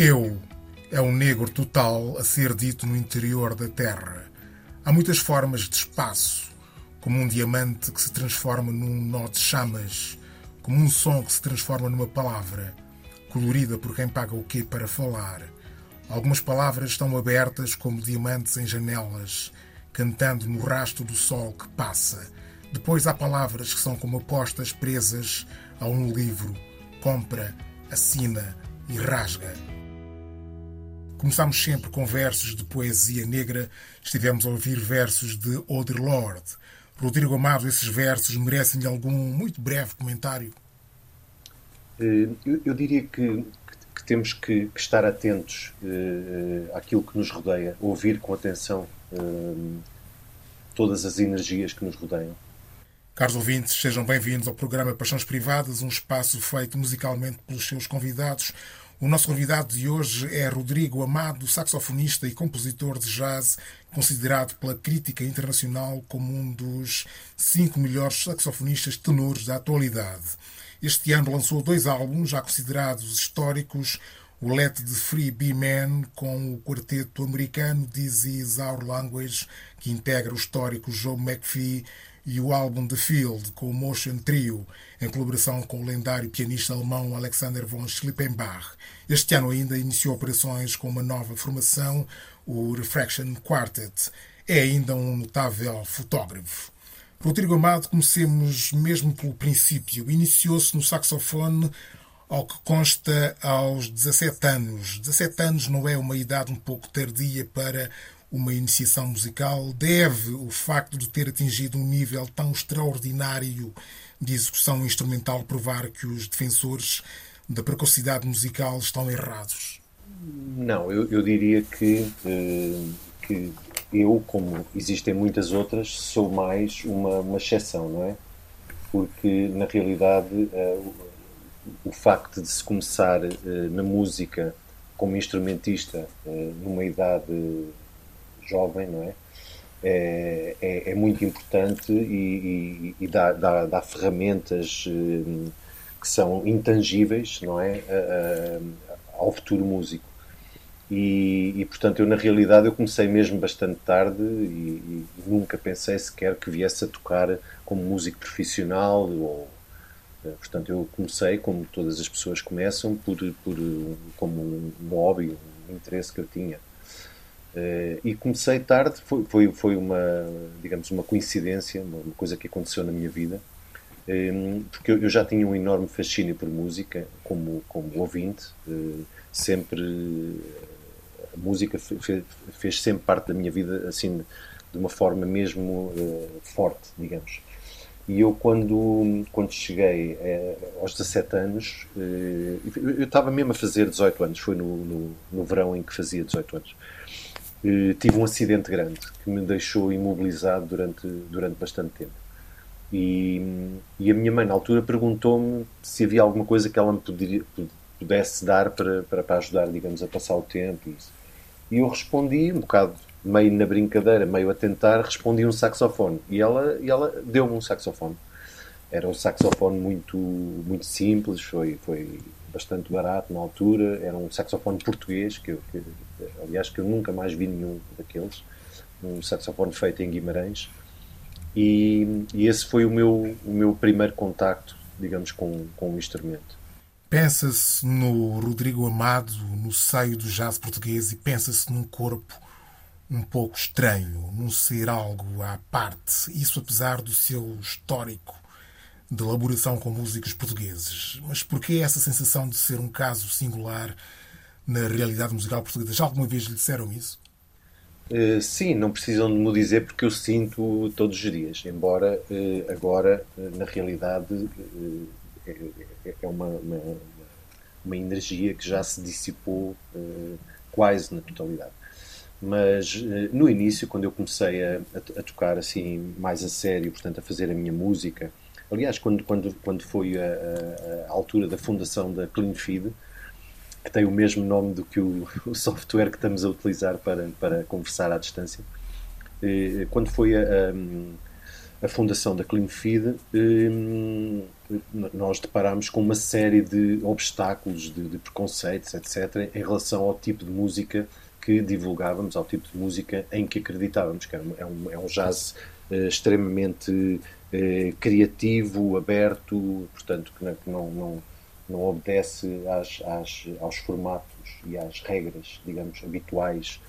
Eu é um negro total a ser dito no interior da Terra. Há muitas formas de espaço, como um diamante que se transforma num nó de chamas, como um som que se transforma numa palavra, colorida por quem paga o quê para falar. Algumas palavras estão abertas como diamantes em janelas, cantando no rasto do sol que passa. Depois há palavras que são como apostas presas a um livro. Compra, assina e rasga. Começámos sempre com versos de poesia negra, estivemos a ouvir versos de Oder Lord. Rodrigo Amado, esses versos merecem algum muito breve comentário? Eh, eu, eu diria que, que, temos que, que estar atentos uh, àquilo que nos rodeia, ouvir com atenção uh, todas as energias que nos rodeiam. Caros ouvintes, sejam bem-vindos ao programa Paixões Privadas, um espaço feito musicalmente pelos seus convidados. O nosso convidado de hoje é Rodrigo Amado, saxofonista e compositor de jazz, considerado pela crítica internacional como um dos cinco melhores saxofonistas tenores da atualidade. Este ano lançou dois álbuns já considerados históricos, o Let the Free Be Man com o quarteto americano This Is Our Language, que integra o histórico Joe McPhee e o álbum The Field com o Motion Trio, em colaboração com o lendário pianista alemão Alexander von Schlippenbach. Este ano ainda iniciou operações com uma nova formação, o Refraction Quartet. É ainda um notável fotógrafo. Rodrigo Amado, comecemos mesmo pelo princípio. Iniciou-se no saxofone ao que consta aos 17 anos. 17 anos não é uma idade um pouco tardia para uma iniciação musical, deve o facto de ter atingido um nível tão extraordinário de execução instrumental provar que os defensores da precocidade musical estão errados? Não, eu, eu diria que, eh, que eu, como existem muitas outras, sou mais uma, uma exceção, não é? Porque, na realidade, eh, o facto de se começar eh, na música como instrumentista numa idade jovem, não é? É, é, é muito importante e, e, e dá, dá, dá, ferramentas eh, que são intangíveis, não é? ao futuro músico. E, e, portanto eu na realidade eu comecei mesmo bastante tarde e, e, nunca pensei sequer que viesse a tocar como músico profissional ou eh, portanto eu comecei como todas as pessoas começam por, por como um hobby um interesse que eu tinha Uh, e comecei tarde, foi, foi, foi, uma, digamos, uma coincidência, uma, coisa que aconteceu na minha vida, ehm, porque eu, já tinha um enorme fascínio por música, como, como ouvinte, uh, sempre a música fez, sempre parte da minha vida, assim, de uma forma mesmo forte, digamos. E eu, quando, quando cheguei aos 17 anos, eu estava mesmo a fazer 18 anos, foi no, no, no verão em que fazia 18 anos. Eh, tive um acidente grande que me deixou imobilizado durante, durante bastante tempo. E, e a minha mãe, na altura, perguntou-me se havia alguma coisa que ela me poderia, pudesse dar para, para, para ajudar, digamos, a passar o tempo. Isso. e eu respondi, um bocado meio na brincadeira, meio a tentar, respondi um saxofone. E ela, e ela deu-me um saxofone. Era um saxofone muito, muito simples, foi, foi bastante barato na altura. Era um saxofone português, que, eu, que aliás, que eu nunca mais vi nenhum daqueles. Um saxofone feito em Guimarães. E, e esse foi o meu, o meu primeiro contacto, digamos, com, com o instrumento. Pensa-se no Rodrigo Amado, no seio do jazz português, e pensa-se num corpo um pouco estranho, num ser algo à parte. Isso apesar do seu histórico de elaboração com músicos portugueses. Mas porquê essa sensação de ser um caso singular na realidade musical portuguesa. Já alguma vez lhe disseram isso? Uh, sim, não precisam de me dizer porque eu sinto todos os dias, embora uh, agora, uh, na realidade, é, é uma, uma, uma, energia que já se dissipou quase na totalidade. Mas no início, quando eu comecei a, a, a, tocar assim mais a sério, portanto a fazer a minha música, aliás, quando, quando, quando foi a, a altura da fundação da Clean Feed, que tem o mesmo nome do que o, o software que estamos a utilizar para, para conversar à distância. Quando foi a, a, a fundação da CleanFeed, nós deparámos com uma série de obstáculos, de, de, preconceitos, etc., em relação ao tipo de música que divulgávamos, ao tipo de música em que acreditávamos, que é um, é um jazz eh, extremamente eh, criativo, aberto, portanto, que não, não, não obedece às, às, aos formatos e às regras, digamos, habituais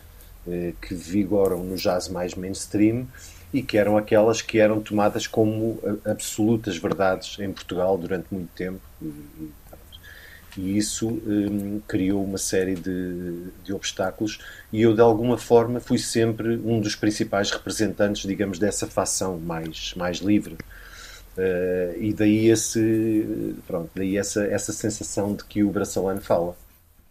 eh, que vigoram no jazz mais mainstream e que eram aquelas que eram tomadas como absolutas verdades em Portugal durante muito tempo. E isso um, criou uma série de, de, obstáculos. E eu de alguma forma fui sempre um dos principais representantes digamos dessa facção mais mais livre. Uh, e daí esse pronto daí essa essa sensação de que o braçalano fala.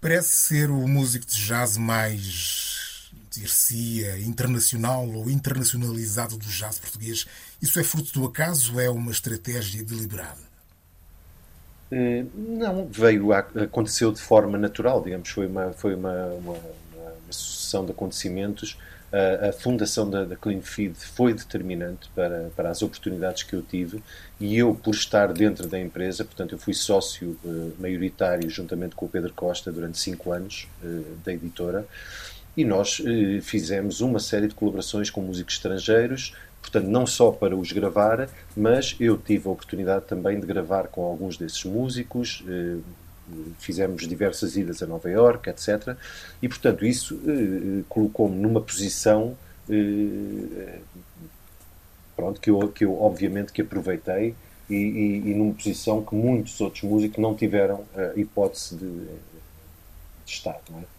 Parece ser o músico de jazz mais dir-se internacional ou internacionalizado do jazz português. Isso é fruto do acaso? Ou é uma estratégia deliberada não, veio, aconteceu de forma natural, digamos, foi uma, foi uma, uma, uma sucessão de acontecimentos. A, a fundação da, da, Clean Feed foi determinante para, para as oportunidades que eu tive e eu, por estar dentro da empresa, portanto, eu fui sócio uh, maioritário juntamente com o Pedro Costa durante cinco anos da editora e nós uh, fizemos uma série de colaborações com músicos estrangeiros, portanto, não só para os gravar, mas eu tive a oportunidade também de gravar com alguns desses músicos, eh, fizemos diversas idas a Nova York, etc. E, portanto, isso eh, colocou-me numa posição eh, pronto, que, eu, que eu obviamente que aproveitei e, e, e numa posição que muitos outros músicos não tiveram a hipótese de, de estar. É?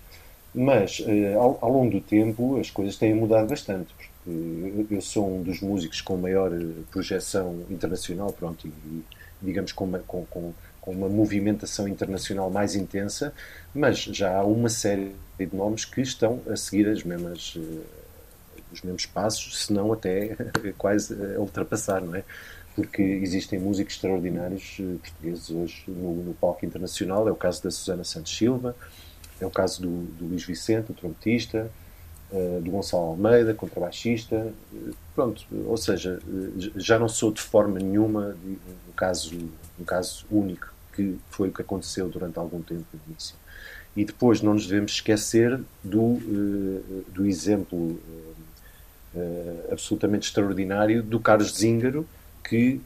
Mas, ao, ao longo do tempo, as coisas têm mudado bastante eu sou um dos músicos com maior eh, projeção internacional, pronto, e, digamos com uma, com, com, com uma movimentação internacional mais intensa, mas já há uma série de nomes que estão a seguir as mesmas, uh, os mesmos passos, se não até quase a ultrapassar, não é? Porque existem músicos extraordinários uh, portugueses hoje no, no, palco internacional, é o caso da Susana Santos Silva, é o caso do, do Luís Vicente, o trompetista, uh, do Gonçalo Almeida, contrabaixista, uh, pronto, ou seja, uh, já não sou de forma nenhuma um caso, um caso único, que foi o que aconteceu durante algum tempo no início. E depois não nos devemos esquecer do, do exemplo absolutamente extraordinário do Carlos Zíngaro, que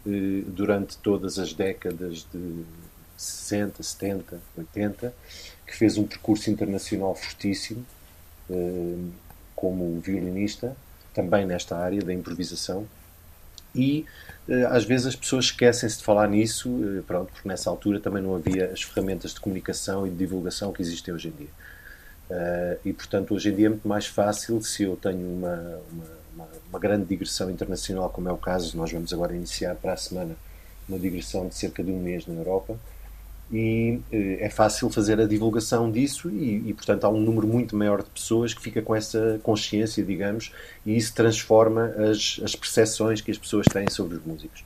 durante todas as décadas de 60, 70, 80, que fez um percurso internacional fortíssimo, como violinista, também nesta área da improvisação. E eh, às vezes as pessoas esquecem-se de falar nisso, eh, pronto, porque nessa altura também não havia as ferramentas de comunicação e de divulgação que existem hoje em dia. Uh, e portanto, hoje em dia é muito mais fácil se eu tenho uma, uma, uma, grande digressão internacional, como é o caso, nós vamos agora iniciar para a semana uma digressão de cerca de um mês na Europa e eh, é fácil fazer a divulgação disso e, e, portanto há um número muito maior de pessoas que fica com essa consciência, digamos, e isso transforma as, as percepções que as pessoas têm sobre os músicos.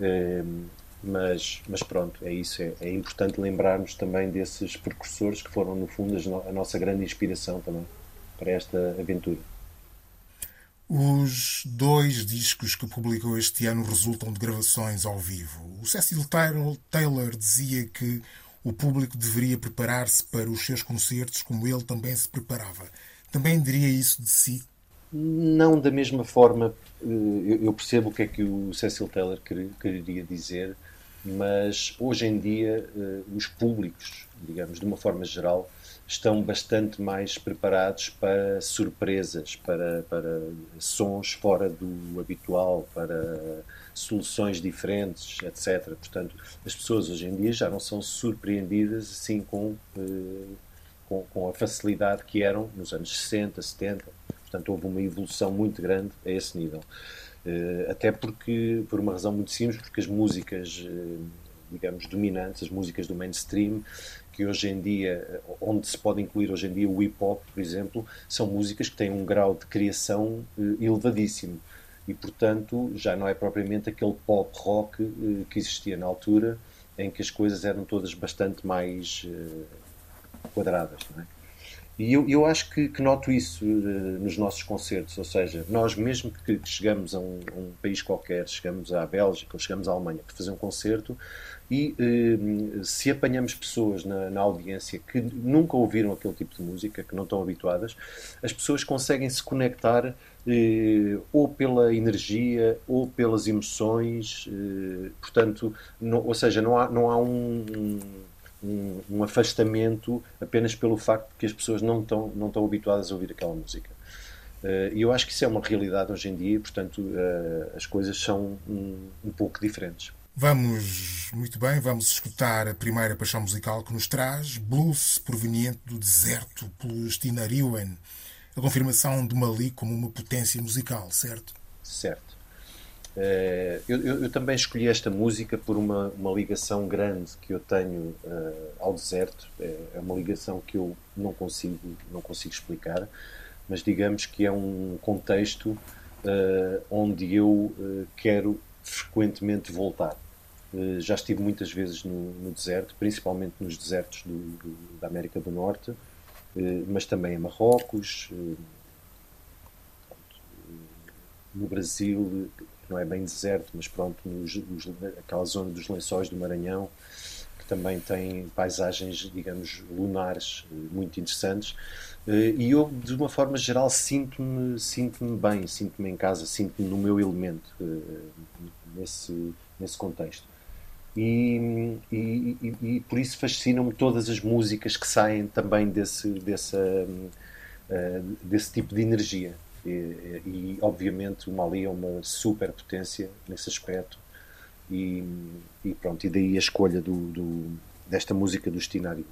É, mas, mas pronto, é isso. É, é, importante lembrarmos também desses precursores que foram, no fundo, a nossa grande inspiração também para esta aventura. Os dois discos que publicou este ano resultam de gravações ao vivo. O Cecil Taylor dizia que o público deveria preparar-se para os seus concertos como ele também se preparava. Também diria isso de si? Não da mesma forma. Eh, eu percebo o que é que o Cecil Taylor queria dizer, mas hoje em dia eh, os públicos, digamos, de uma forma geral, estão bastante mais preparados para surpresas, para, para sons fora do habitual, para soluções diferentes, etc. Portanto, as pessoas hoje em dia já não são surpreendidas assim com, eh, com, com, a facilidade que eram nos anos 60, 70. Portanto, houve uma evolução muito grande a esse nível. Eh, até porque, por uma razão muito simples, porque as músicas, eh, digamos, dominantes, as músicas do mainstream, que hoje em dia, onde se pode incluir hoje em dia o hip hop, por exemplo, são músicas que têm um grau de criação eh, elevadíssimo e, portanto, já não é propriamente aquele pop rock eh, que existia na altura, em que as coisas eram todas bastante mais eh, quadradas, não é? E eu, eu acho que, que noto isso uh, nos nossos concertos, ou seja, nós mesmo que, chegamos a um, um, país qualquer, chegamos à Bélgica ou chegamos à Alemanha para fazer um concerto e uh, se apanhamos pessoas na, na, audiência que nunca ouviram aquele tipo de música, que não estão habituadas, as pessoas conseguem se conectar uh, ou pela energia ou pelas emoções, portanto, não, ou seja, não há, não há um, um um, afastamento apenas pelo facto de que as pessoas não estão, não estão habituadas a ouvir aquela música. Uh, e eu acho que isso é uma realidade hoje em dia portanto, uh, as coisas são um, um, pouco diferentes. Vamos, muito bem, vamos escutar a primeira paixão musical que nos traz, blues proveniente do deserto pelo Stina Riwen, a confirmação de Mali como uma potência musical, certo? Certo. Eh, eu, eu, eu, também escolhi esta música por uma, uma ligação grande que eu tenho uh, ao deserto. É, é, uma ligação que eu não consigo, não consigo explicar, mas digamos que é um contexto uh, onde eu quero frequentemente voltar. Já estive muitas vezes no, no deserto, principalmente nos desertos do, do, da América do Norte, mas também em Marrocos, no Brasil, não é bem deserto, mas pronto, nos, nos, aquela zona dos lençóis do Maranhão, que também tem paisagens, digamos, lunares eh, muito interessantes. Eh, e eu, de uma forma geral, sinto-me sinto bem, sinto-me em casa, sinto-me no meu elemento eh, nesse, nesse contexto. E, e, e, e por isso fascinam-me todas as músicas que saem também desse, desse, desse tipo de energia. E, e, obviamente o Mali é uma superpotência nesse aspecto e, e, pronto, e daí a escolha do, do desta música do Stinário.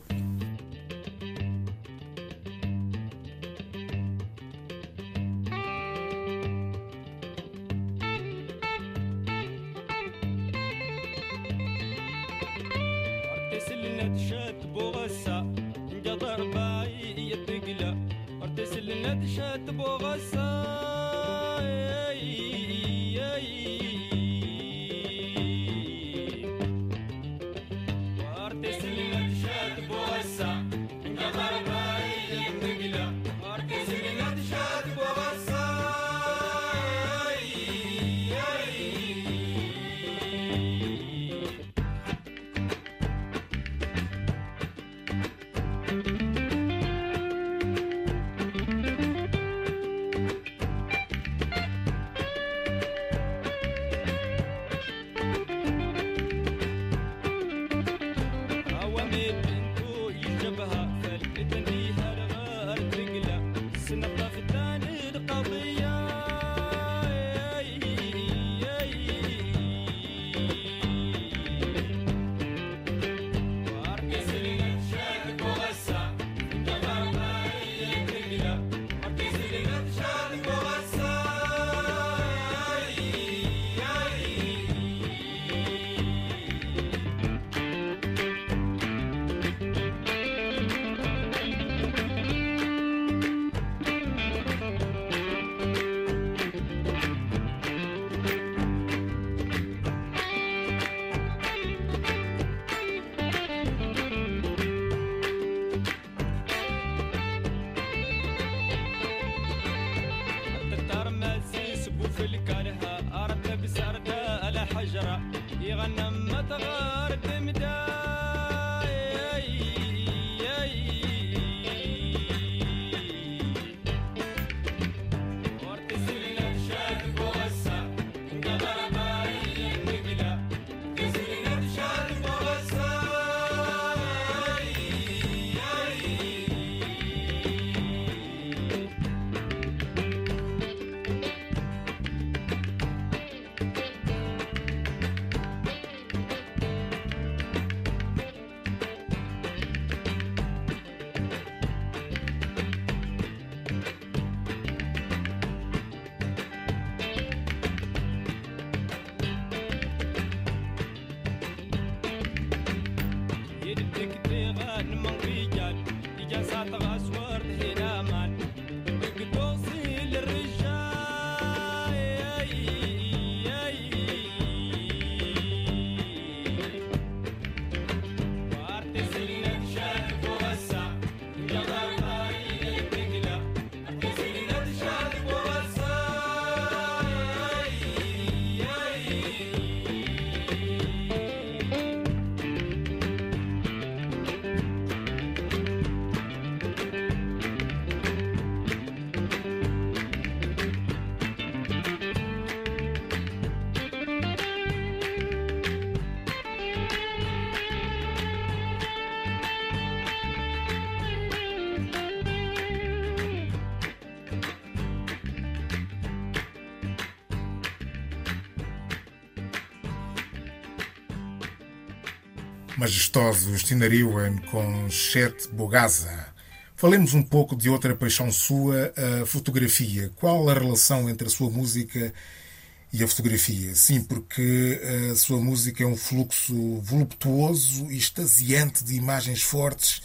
Majestosos Tinariwen com Chet Bogaza. Falemos um pouco de outra paixão sua, a fotografia. Qual a relação entre a sua música e a fotografia? Sim, porque a sua música é um fluxo voluptuoso e extasiante de imagens fortes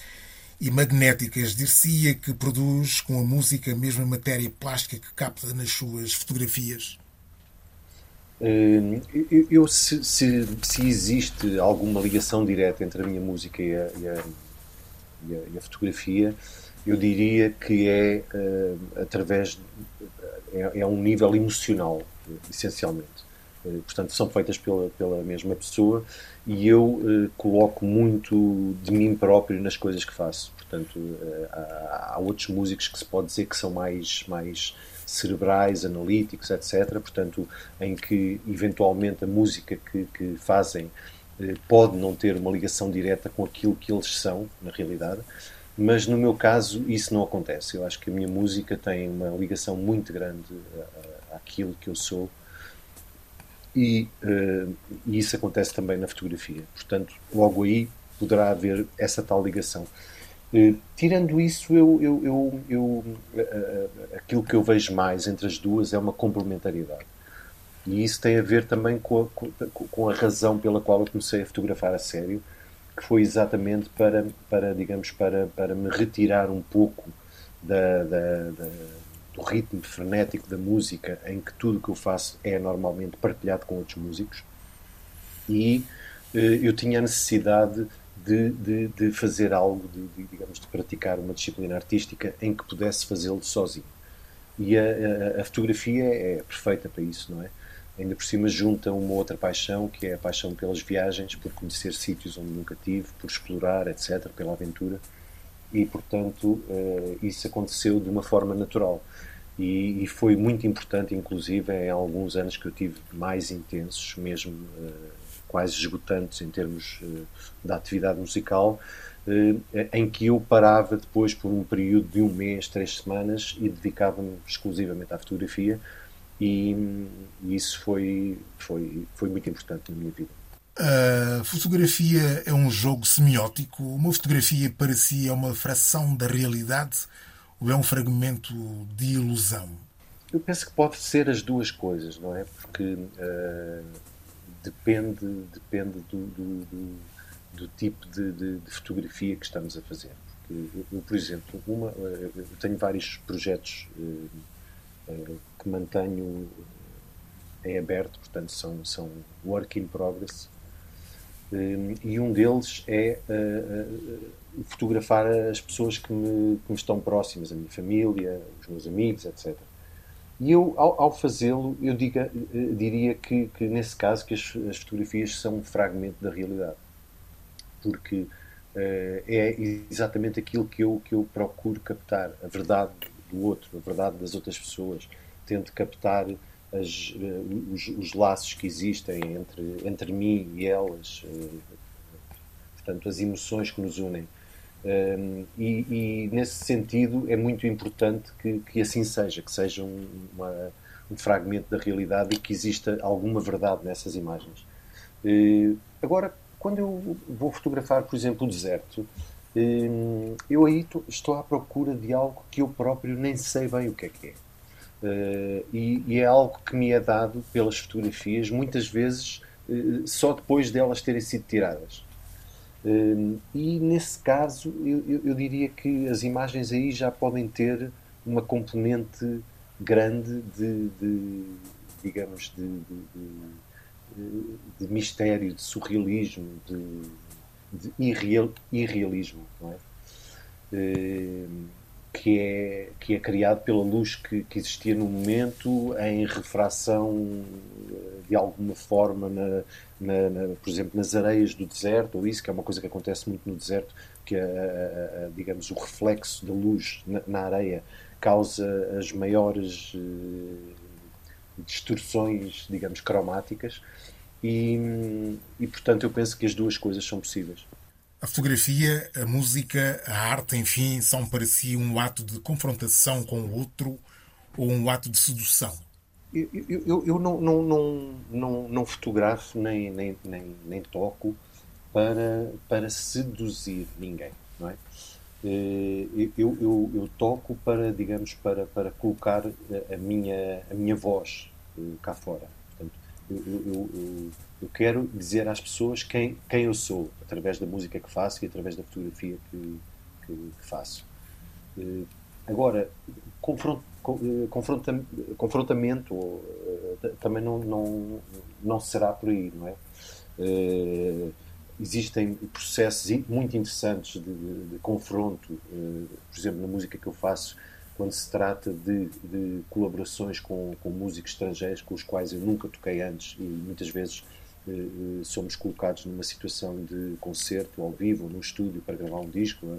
e magnéticas. Dir-se-ia que produz com a música a mesma matéria plástica que capta nas suas fotografias? Hum, eu, se, se, se, existe alguma ligação direta entre a minha música e a, e a, e a, e a fotografia, eu diria que é uh, através é, é um nível emocional essencialmente. Uh, portanto são feitas pela pela mesma pessoa e eu uh, coloco muito de mim próprio nas coisas que faço. Portanto há, há, outros músicos que se pode dizer que são mais mais cerebrais, analíticos, etc. Portanto, em que eventualmente a música que, que fazem eh, pode não ter uma ligação direta com aquilo que eles são, na realidade, mas no meu caso isso não acontece. Eu acho que a minha música tem uma ligação muito grande àquilo que eu sou e, uh, e isso acontece também na fotografia. Portanto, logo aí poderá haver essa tal ligação. Eh, tirando isso, eu, eu, eu, eu uh, aquilo que eu vejo mais entre as duas é uma complementariedade. E isso tem a ver também com a, com a razão pela qual eu comecei a fotografar a sério, que foi exatamente para, para digamos, para, para me retirar um pouco da, da, da, do ritmo frenético da música, em que tudo o que eu faço é normalmente partilhado com outros músicos. E eu tinha a necessidade de, de, de fazer algo, de, de, digamos, de praticar uma disciplina artística em que pudesse fazê-lo sozinho. E a, a, a, fotografia é perfeita para isso, não é? Ainda por cima junta uma outra paixão, que é a paixão pelas viagens, por conhecer sítios onde nunca tive, por explorar, etc., pela aventura. E, portanto, uh, isso aconteceu de uma forma natural. E, foi muito importante, inclusive, em alguns anos que eu tive mais intensos, mesmo uh, quase esgotantes em termos uh, da atividade musical, uh, em que eu parava depois por um período de um mês, três semanas e dedicava-me exclusivamente à fotografia e, e, isso foi, foi, foi muito importante na minha vida. A fotografia é um jogo semiótico. Uma fotografia para si é uma fração da realidade ou é um fragmento de ilusão? Eu penso que pode ser as duas coisas, não é? Porque uh, depende, depende do, do, do, do tipo de, de, de, fotografia que estamos a fazer. Porque eu, por exemplo, uma, eu tenho vários projetos eh, eh, que mantenho em aberto, portanto são, são work in progress, eh, e um deles é fotografar as pessoas que me, que me estão próximas, a minha família, os meus amigos, etc. E eu, ao, ao fazê-lo, eu diga, eh, diria que, que, nesse caso, que as, as, fotografias são um fragmento da realidade. Porque uh, é exatamente aquilo que eu, que eu procuro captar, a verdade do outro, a verdade das outras pessoas. Tento captar as, uh, os, os, laços que existem entre, entre mim e elas, uh, portanto, as emoções que nos unem. Um, e, e, nesse sentido é muito importante que, que assim seja, que seja um, uma, um, fragmento da realidade e que exista alguma verdade nessas imagens. Uh, agora, quando eu vou fotografar, por exemplo, o deserto, um, eu aí estou à procura de algo que eu próprio nem sei bem o que é que é. Uh, e, e, é algo que me é dado pelas fotografias, muitas vezes uh, só depois delas terem sido tiradas. Hum, e nesse caso, eu, eu, diria que as imagens aí já podem ter uma componente grande de, de digamos, de, de, de, mistério, de surrealismo, de, irreal, irrealismo, não é? Que é, que é criado pela luz que, que existia no momento em refração eh, de alguma forma, na, na, na, por exemplo, nas areias do deserto, ou isso, que é uma coisa que acontece muito no deserto, que, a, a, a, digamos, o reflexo da luz na, na areia causa as maiores uh, distorções, digamos, cromáticas. E, e, portanto, eu penso que as duas coisas são possíveis. A fotografia, a música, a arte, enfim, são para si um ato de confrontação com o outro ou um ato de sedução? Eu, eu, eu não, não, não, não, não fotografo nem, nem, nem, nem toco para, para seduzir ninguém, não é? Eh, eu, eu, eu, toco para, digamos, para, para colocar a minha, a minha voz eh, cá fora. Eu, eu, eu, quero dizer às pessoas quem, quem eu sou, através da música que faço e através da fotografia que, que, que faço. Eh, agora, confronto, confronta, confrontamento também não, não, não será por aí, não é? existem processos muito interessantes de, de, de confronto, por exemplo, na música que eu faço, quando se trata de, de, colaborações com, com músicos estrangeiros com os quais eu nunca toquei antes e muitas vezes uh, somos colocados numa situação de concerto ao vivo, num estúdio para gravar um disco. É?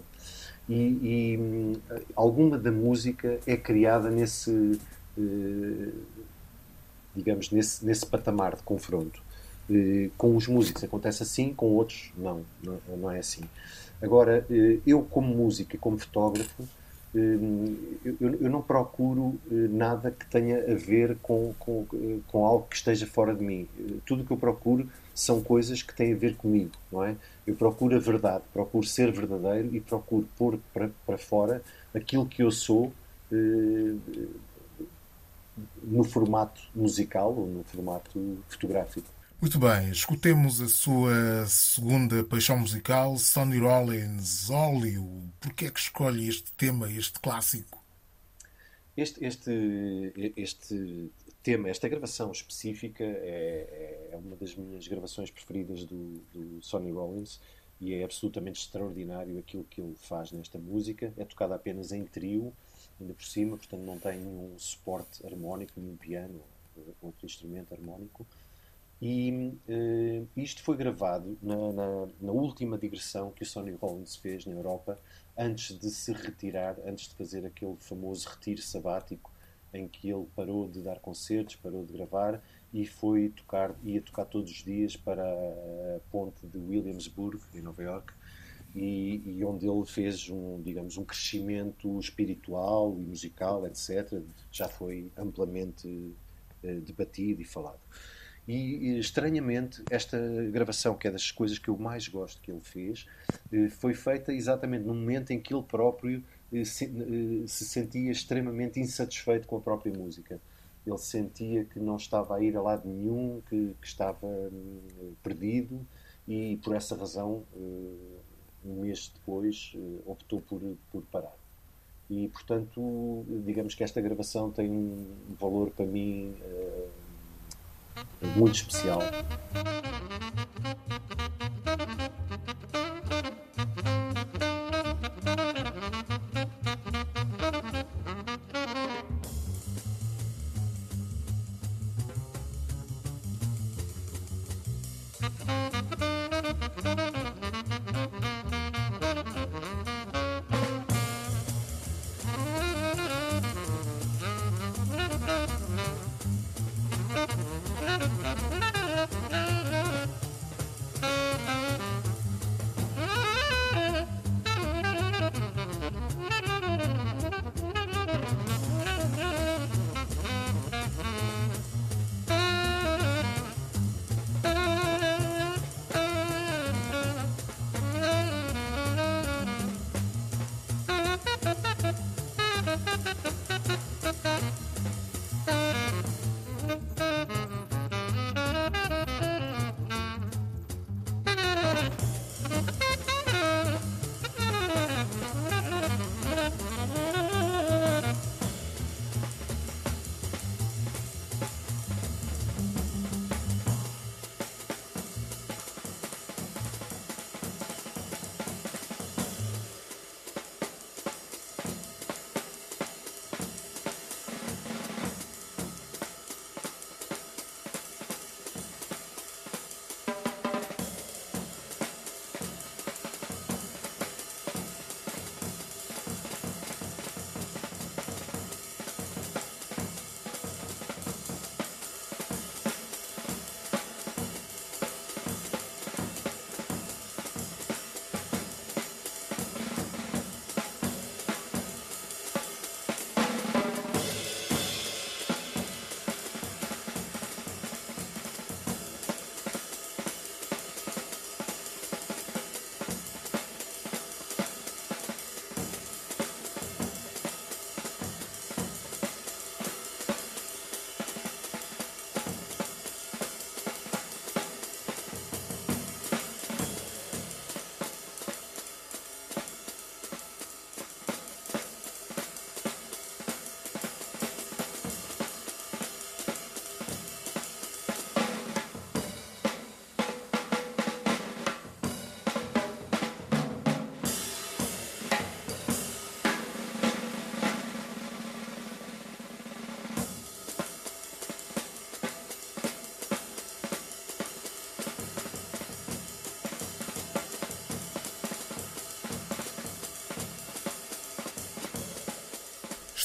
E, e um, alguma da música é criada nesse, uh, digamos, nesse, nesse patamar de confronto. Eh, com os músicos acontece assim, com outros não, não, não é assim. Agora, eh, eu como músico e como fotógrafo, eh, eu, eu, não procuro nada que tenha a ver com, com, com algo que esteja fora de mim. Tudo o que eu procuro são coisas que têm a ver comigo, não é? Eu procuro a verdade, procuro ser verdadeiro e procuro pôr para, para fora aquilo que eu sou no formato musical ou no formato fotográfico. Muito bem, escutemos a sua segunda paixão musical, Sonny Rollins, Óleo. Por que é que escolhe este tema, este clássico? Este, este, este tema, esta gravação específica é, é uma das minhas gravações preferidas do, do Sonny Rollins e é absolutamente extraordinário aquilo que ele faz nesta música. É tocada apenas em trio, ainda por cima, portanto não tem nenhum suporte harmónico, nenhum piano ou outro instrumento harmónico. E uh, isto foi gravado na, na, na, última digressão que o Sonny Rollins fez na Europa antes de se retirar, antes de fazer aquele famoso retiro sabático em que ele parou de dar concertos, parou de gravar e foi tocar, ia tocar todos os dias para a ponte de Williamsburg, em Nova York, e, e, onde ele fez um, digamos, um crescimento espiritual e musical, etc. Já foi amplamente uh, debatido e falado. E, estranhamente, esta gravação, que é das coisas que eu mais gosto que ele fez, eh, foi feita exatamente no momento em que ele próprio eh, se, eh, se sentia extremamente insatisfeito com a própria música. Ele sentia que não estava a ir a lado nenhum, que, que estava hum, perdido e, por essa razão, um mês depois, optou por, por parar. E, portanto, digamos que esta gravação tem um valor para mim muito especial.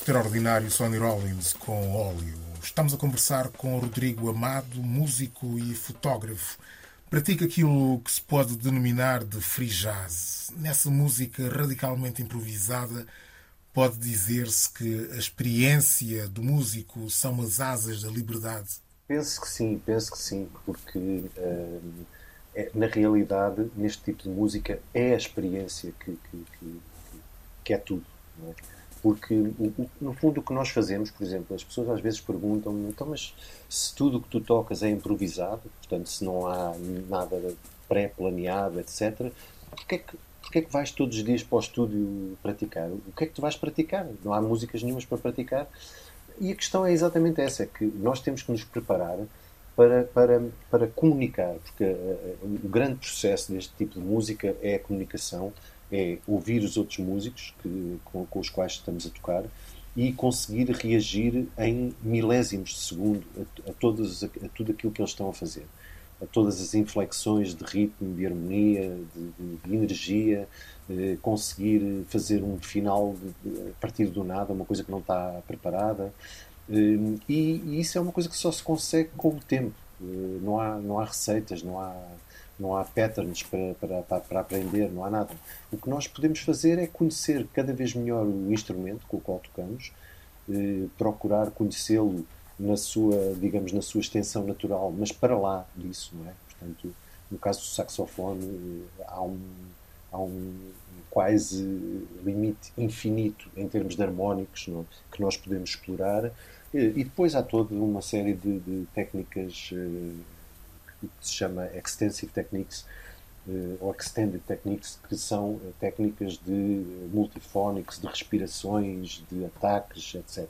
Extraordinário Sonny Rollins com óleo. Estamos a conversar com Rodrigo Amado, músico e fotógrafo. Pratica aquilo que se pode denominar de free jazz. Nessa música radicalmente improvisada, pode dizer-se que a experiência do músico são as asas da liberdade? Penso que sim, penso que sim, porque uh, é, na realidade, neste tipo de música, é a experiência que, que, que, que é tudo. É? Porque, no fundo, o que nós fazemos, por exemplo, as pessoas às vezes perguntam então, mas se tudo o que tu tocas é improvisado, portanto, se não há nada pré-planeado, etc., porquê é que, é que vais todos os dias para o estúdio praticar? O que é que tu vais praticar? Não há músicas nenhumas para praticar. E a questão é exatamente essa, é que nós temos que nos preparar para, para, para comunicar, porque uh, o grande processo deste tipo de música é a comunicação, é ouvir os outros músicos que, com, com, os quais estamos a tocar e conseguir reagir em milésimos de segundo a, a, todos, a, a tudo aquilo que eles estão a fazer. A todas as inflexões de ritmo, de harmonia, de, de, energia, eh, conseguir fazer um final de, de, a partir do nada, uma coisa que não está preparada. Eh, e, e, isso é uma coisa que só se consegue com o tempo. Eh, não, há, não há receitas, não há não há patterns para, para, para, aprender, não há nada. O que nós podemos fazer é conhecer cada vez melhor o instrumento com o qual tocamos, eh, procurar conhecê-lo na sua, digamos, na sua extensão natural, mas para lá disso, não é? Portanto, no caso do saxofone, eh, há um, há um quase limite infinito em termos de harmónicos não? que nós podemos explorar. Eh, e depois há toda uma série de, de técnicas eh, que se chama Extensive Techniques uh, ou Extended Techniques, que são uh, técnicas de multifónicos, de respirações, de ataques, etc.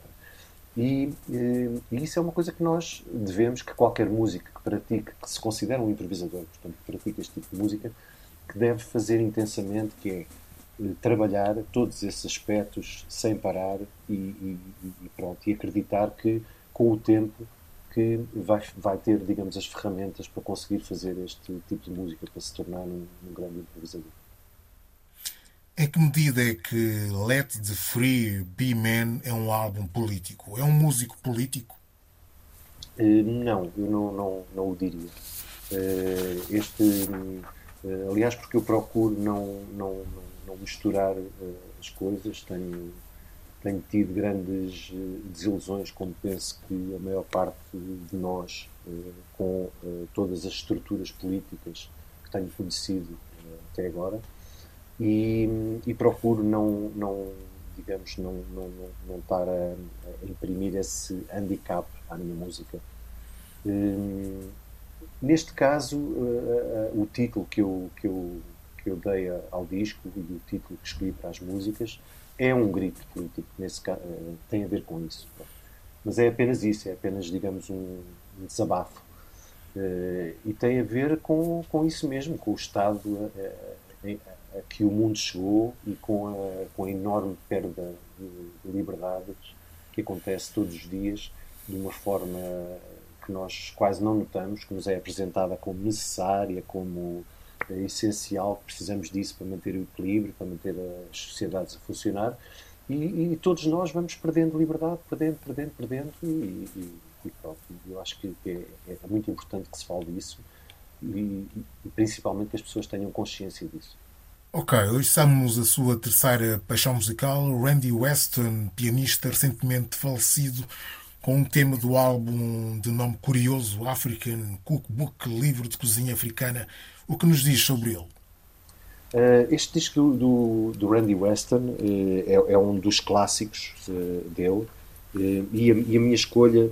E, e, isso é uma coisa que nós devemos, que qualquer músico que pratique, que se considera um improvisador, portanto, que pratica este tipo de música, que deve fazer intensamente, que é trabalhar todos esses aspectos sem parar e, e, e, pronto, e acreditar que com o tempo que vai, vai ter, digamos, as ferramentas para conseguir fazer este tipo de música, para se tornar um, um grande improvisador. Em que medida é que Let the Free Be Man é um álbum político? É um músico político? Uh, não, eu não, não, não o diria. Uh, este, uh, aliás, porque eu procuro não, não, não misturar as coisas, tenho tenho tido grandes eh, desilusões, como penso que a maior parte de nós, eh, com eh, todas as estruturas políticas que tenho conhecido até agora, e, e procuro não, não, digamos, não, não, não estar a, a imprimir esse handicap à minha música. Neste caso, o título que eu, que eu, que eu dei ao disco e o título que escolhi para as músicas é um grito político, nesse caso, eh, tem a ver com isso. Mas é apenas isso, é apenas, digamos, um, desabafo. Uh, e tem a ver com, com isso mesmo, com o estado a, a, a, que o mundo chegou e com a, com a enorme perda de liberdades que acontece todos os dias de uma forma que nós quase não notamos, que nos é apresentada como necessária, como é essencial, precisamos disso para manter o equilíbrio, para manter as sociedades a funcionar. E, e todos nós vamos perdendo liberdade, perdendo, perdendo, perdendo, e, e, e pronto. Eu acho que é, é, muito importante que se fale disso e, e principalmente que as pessoas tenham consciência disso. Ok, estamos a sua terceira paixão musical, Randy Weston, pianista recentemente falecido, com um tema do álbum de nome curioso, African Cookbook, livro de cozinha africana. O que nos diz sobre ele? Uh, este disco do, do, Randy Weston uh, é, é, um dos clássicos uh, dele e a, e, a, minha escolha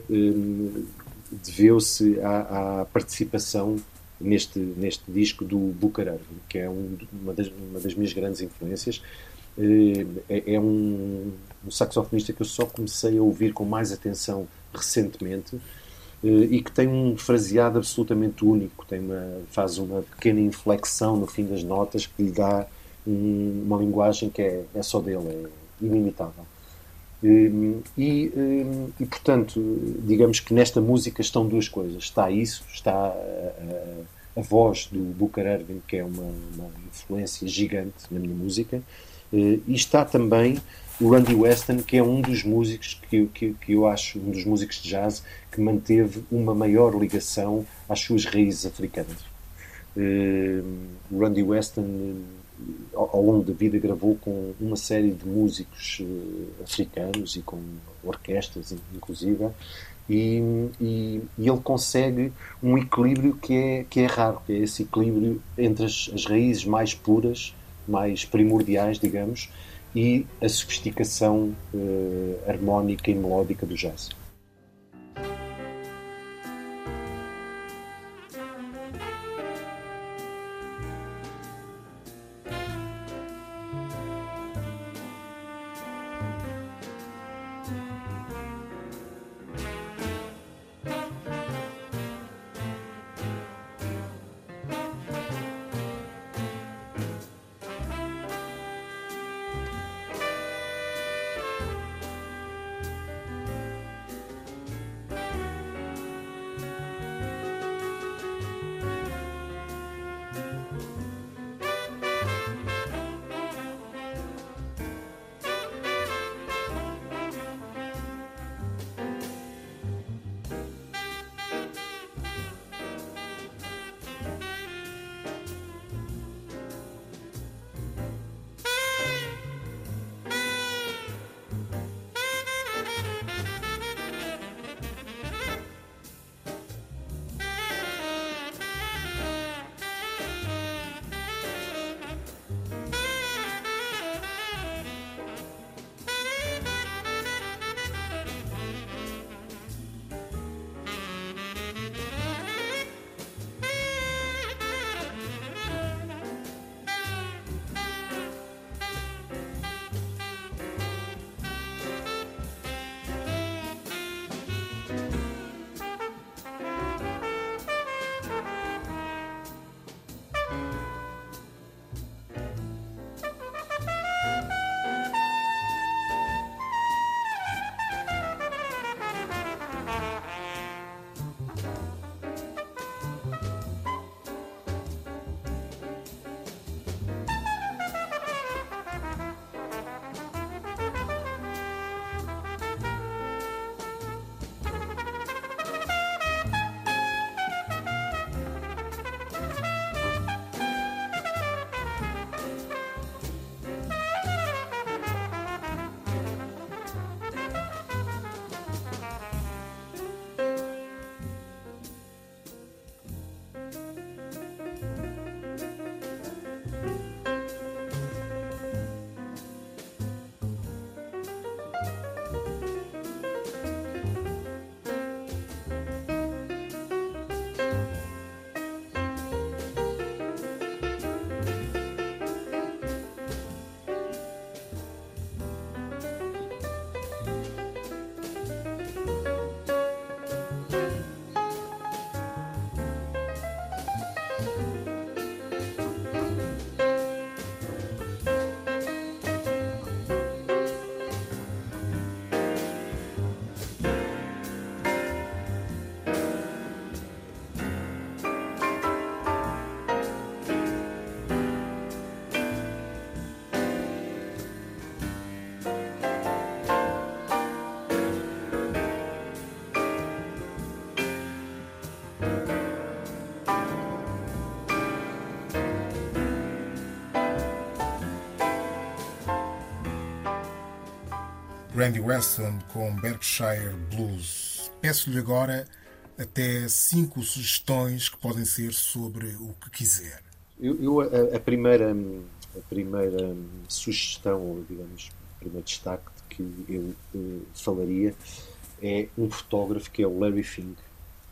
deveu-se à, à, participação neste, neste disco do Bucará, que é um, uma, das, uma, das, minhas grandes influências. É, é um, um saxofonista que eu só comecei a ouvir com mais atenção recentemente eh, e que tem um fraseado absolutamente único, tem uma, faz uma pequena inflexão no fim das notas que lhe dá um, uma linguagem que é, é só dele, é inimitável. E, e, e, portanto, digamos que nesta música estão duas coisas. Está isso, está a, a, a voz do Booker Ervin, que é uma, uma, influência gigante na minha música, eh, e está também o Randy Weston, que é um dos músicos que, que, que eu acho, um dos músicos de jazz que manteve uma maior ligação às suas raízes africanas. O Randy Weston, ao, ao, longo da vida, gravou com uma série de músicos uh, africanos e com orquestras, inclusive, e, e, e, ele consegue um equilíbrio que é, que é raro, que é esse equilíbrio entre as, as raízes mais puras, mais primordiais, digamos, e a sofisticação uh, harmónica e melódica do jazz. Randy Weston com Berkshire Blues. Peço-lhe agora até cinco sugestões que podem ser sobre o que quiser. Eu, eu a, a, primeira a primeira sugestão, digamos, o primeiro destaque que eu, eu falaria é um fotógrafo que é o Larry Fink,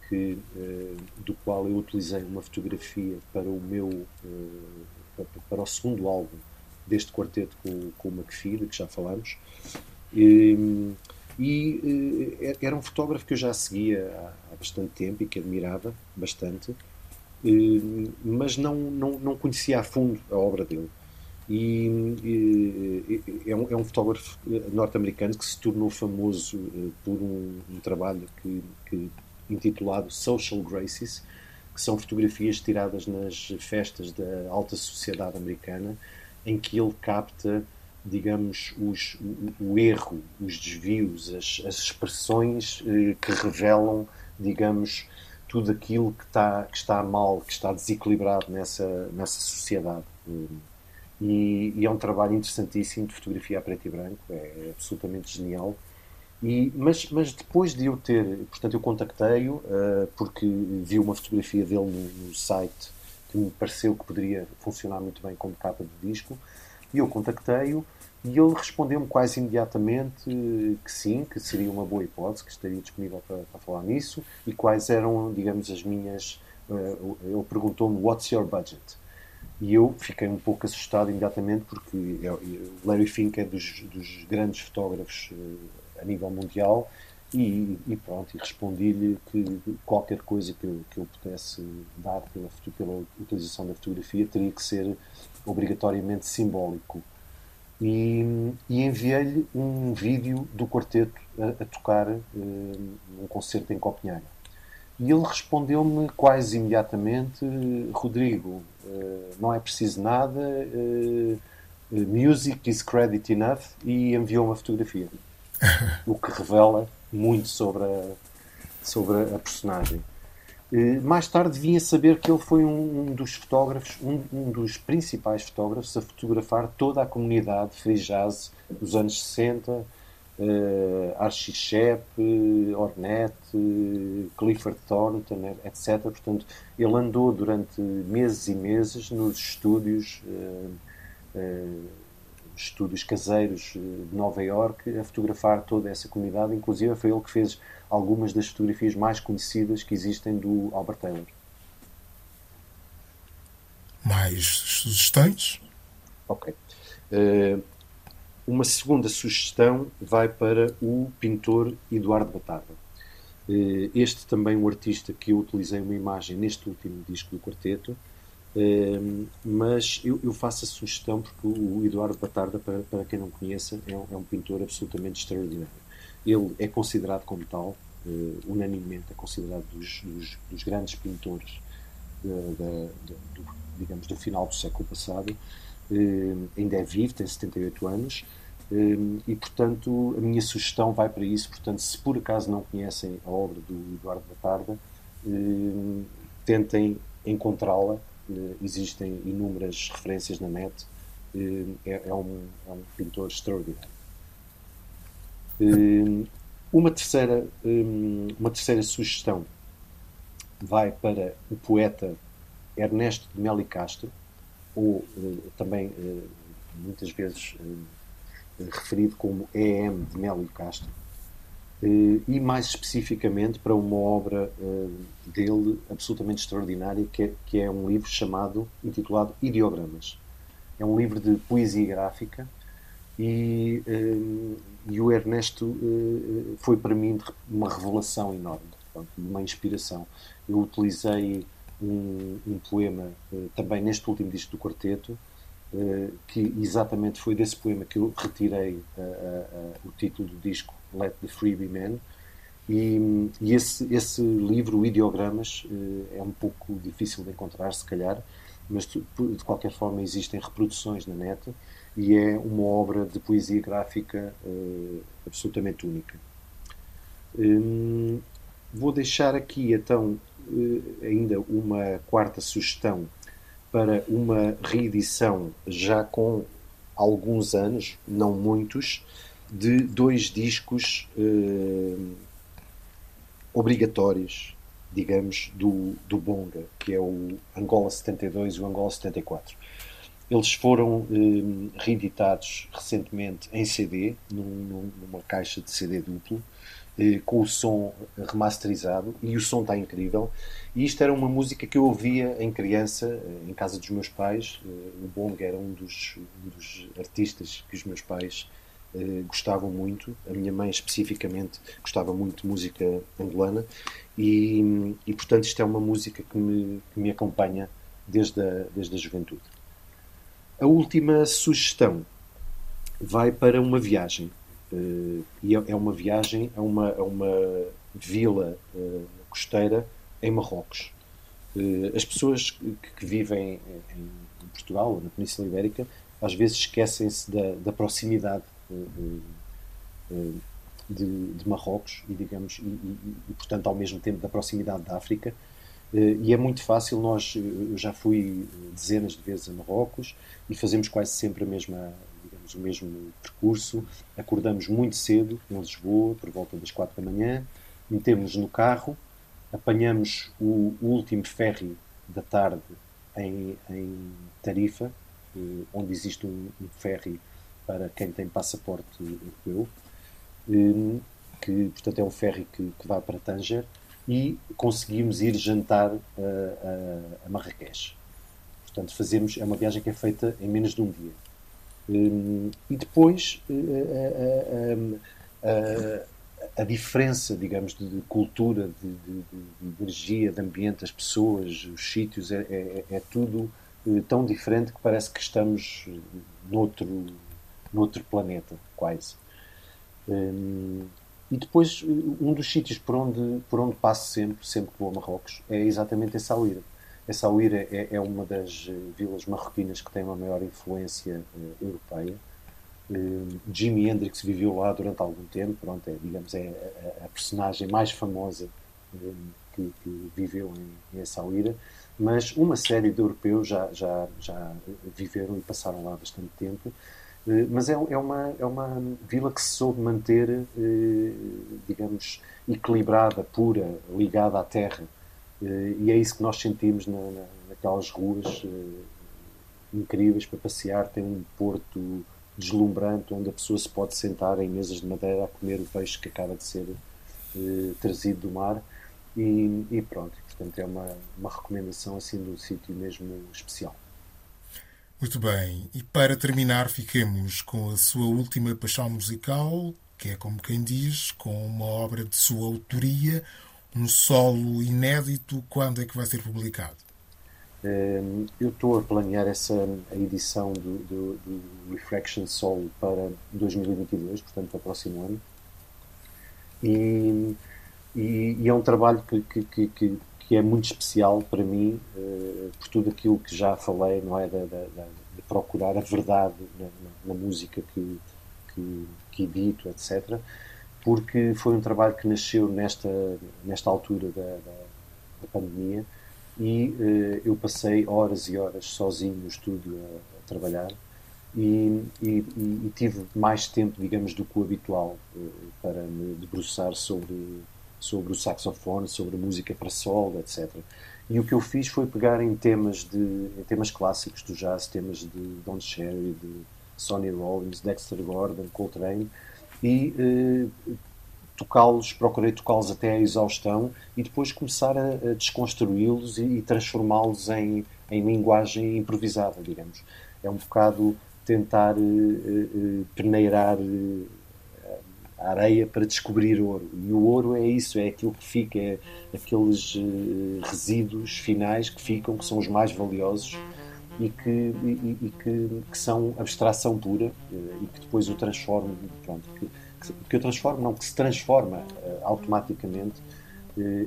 que, uh, do qual eu utilizei uma fotografia para o meu uh, para o segundo álbum deste quarteto com, com o McPhee, de que já falamos, e, e eh, era um fotógrafo que eu já seguia há, bastante tempo e que admirava bastante, mas não, não, não conhecia a fundo a obra dele. E, e é, um, é, um, fotógrafo norte-americano que se tornou famoso eh, por um, um trabalho que, que, intitulado Social Graces, que são fotografias tiradas nas festas da alta sociedade americana, em que ele capta digamos, os, o, o, erro, os desvios, as, as expressões eh, que revelam, digamos, tudo aquilo que está, que está mal, que está desequilibrado nessa, nessa sociedade. E, e, é um trabalho interessantíssimo de fotografia a preto e branco, é absolutamente genial. E, mas, mas depois de eu ter, portanto, eu contactei-o uh, porque vi uma fotografia dele no, no, site que me pareceu que poderia funcionar muito bem como capa de disco, e eu contactei-o e ele respondeu-me quase imediatamente que sim, que seria uma boa hipótese, que estaria disponível para, para falar nisso e quais eram, digamos, as minhas. Uh, ele perguntou-me: What's your budget? E eu fiquei um pouco assustado imediatamente porque Larry Fink é dos, dos grandes fotógrafos uh, a nível mundial e, e pronto, e respondi-lhe que qualquer coisa que eu, que eu pudesse dar pela, pela utilização da fotografia teria que ser obrigatoriamente simbólico e, e enviei-lhe um vídeo do quarteto a, a tocar uh, num concerto em Copenhague. E ele respondeu-me quase imediatamente: Rodrigo, uh, não é preciso nada, uh, music is credit enough, e enviou uma fotografia. o que revela muito sobre a, sobre a personagem. Eh, mais tarde vim a saber que ele foi um, dos fotógrafos, um, um, dos principais fotógrafos a fotografar toda a comunidade free jazz dos anos 60, uh, Ornette, Clifford Thornton, etc. Portanto, ele andou durante meses e meses nos estúdios, uh, uh, estúdios caseiros de Nova York a fotografar toda essa comunidade. Inclusive, foi ele que fez algumas das fotografias mais conhecidas que existem do Albert Taylor. Mais sugestões? Ok. Uh, uma segunda sugestão vai para o pintor Eduardo Batarda. Uh, este também um artista que eu utilizei uma imagem neste último disco do quarteto, uh, mas eu, eu, faço a sugestão porque o Eduardo Batarda, para, para quem não conheça, é um, é um pintor absolutamente extraordinário. Ele é considerado como tal, uh, unanimemente é considerado dos, dos, dos grandes pintores de, de, de, do, digamos, do final do século passado. Uh, ainda é vivo, tem 78 anos. Uh, e portanto a minha sugestão vai para isso. Portanto, se por acaso não conhecem a obra do Eduardo Batarda, tentem encontrá-la. Existem inúmeras referências na net. É, é, um, é um pintor extraordinário. Uma terceira, uma terceira sugestão vai para o poeta Ernesto de Meli Castro, ou eh, também eh, muitas vezes eh, referido como EM de Meli Castro, e mais especificamente para uma obra dele absolutamente extraordinária, que é, que é um livro chamado, intitulado Ideogramas. É um livro de poesia gráfica e, uh, e o Ernesto foi para mim uma revelação enorme, uma inspiração. Eu utilizei um, um poema também neste último disco do quarteto, que exatamente foi desse poema que eu retirei o título do disco Let the Free Be. E, e esse, esse livro, Ideogramas, é um pouco difícil de encontrar, se calhar, mas de, de qualquer forma existem reproduções na net e é uma obra de poesia gráfica uh, absolutamente única. Um, vou deixar aqui então uh, ainda uma quarta sugestão para uma reedição já com alguns anos, não muitos, de dois discos uh, obrigatórios, digamos, do, do Bonga, que é o Angola 72 e o Angola 74. Eles foram eh, reeditados recentemente em CD, num, numa caixa de CD duplo, eh, com o som remasterizado, e o som está incrível. E isto era uma música que eu ouvia em criança, eh, em casa dos meus pais. Eh, o Bong era um dos, um dos, artistas que os meus pais eh, gostavam muito. A minha mãe, especificamente, gostava muito de música angolana. E, e portanto, isto é uma música que me, que me acompanha desde a, desde a juventude. A última sugestão vai para uma viagem. Uh, e é, é uma viagem a uma, a uma vila uh, costeira em Marrocos. As pessoas que, vivem em, em, Portugal ou na Península Ibérica às vezes esquecem-se da, da, proximidade de, de, Marrocos e, digamos, e, e, e, portanto, ao mesmo tempo da proximidade da África. E é muito fácil, nós, eu já fui dezenas de vezes a Marrocos e fazemos quase sempre a mesma, digamos, o mesmo percurso. Acordamos muito cedo em Lisboa, por volta das quatro da manhã, metemos no carro, apanhamos o, o último ferry da tarde em, em Tarifa, eh, onde existe um, um, ferry para quem tem passaporte europeu, eh, que portanto é um ferry que, que vai para Tanger, e conseguimos ir jantar a, a, a Marrakech. Portanto, fazemos, é uma viagem que é feita em menos de um dia. Um, e depois a, a, a, diferença, digamos, de, de cultura, de, de, de, energia, de ambiente, as pessoas, os sítios, é, é, é tudo eh, tão diferente que parece que estamos noutro, noutro planeta, quase. Um, e depois, um dos sítios por onde, por onde passo sempre, sempre que vou a Marrocos, é exatamente Essaouira. Essaouira é, é uma das eh, vilas marroquinas que tem uma maior influência uh, europeia. Uh, Jimi Hendrix viveu lá durante algum tempo, pronto, é, digamos, é a, a personagem mais famosa uh, que, que, viveu em, em mas uma série de europeus já, já, já viveram e passaram lá bastante tempo mas é, é, uma, é uma vila que se soube manter, eh, digamos, equilibrada, pura, ligada à terra. Eh, e é isso que nós sentimos na, na, naquelas ruas incríveis para passear. Tem um porto deslumbrante onde a pessoa se pode sentar em mesas de madeira a comer o peixe que acaba de ser trazido do mar. E, e pronto, portanto é uma, uma recomendação assim de um sítio mesmo especial. Muito bem, e para terminar, fiquemos com a sua última paixão musical, que é como quem diz, com uma obra de sua autoria, um solo inédito. Quando é que vai ser publicado? Ehm, eu estou a planear essa a edição do, do, do Reflection Soul para 2022, portanto, para o próximo ano. E, e, e é um trabalho que, que, que, que é muito especial para mim, uh, por tudo aquilo que já falei, não é? Da, da, da, de procurar a verdade na, na, na música que, que, que edito, etc. Porque foi um trabalho que nasceu nesta, nesta altura da, pandemia e uh, eu passei horas e horas sozinho no estúdio a, a trabalhar e, e, e, tive mais tempo, digamos, do que o habitual uh, para me debruçar sobre sobre o saxofone, sobre música para solo, etc. E o que eu fiz foi pegar em temas de em temas clássicos do jazz, temas de Don Cherry, de Sonny Rollins, Dexter Gordon, Coltrane e eh, tocá-los, procurei tocá-los até à exaustão e depois começar a, a desconstruí-los e, e transformá-los em, em linguagem improvisada, digamos. É um bocado tentar eh, eh, peneirar eh, a areia para descobrir ouro. E o ouro é isso, é aquilo que fica, é aqueles uh, resíduos finais que ficam, que são os mais valiosos e que, e, e que, que, são abstração pura uh, e que depois o transformam, pronto, que, que, eu transformo, não, que se transforma uh, automaticamente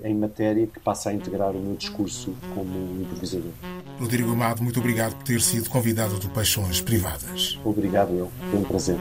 em matéria que passa a integrar o meu discurso como improvisador. Rodrigo Amado, muito obrigado por ter sido convidado do Paixões Privadas. Obrigado eu, foi um prazer.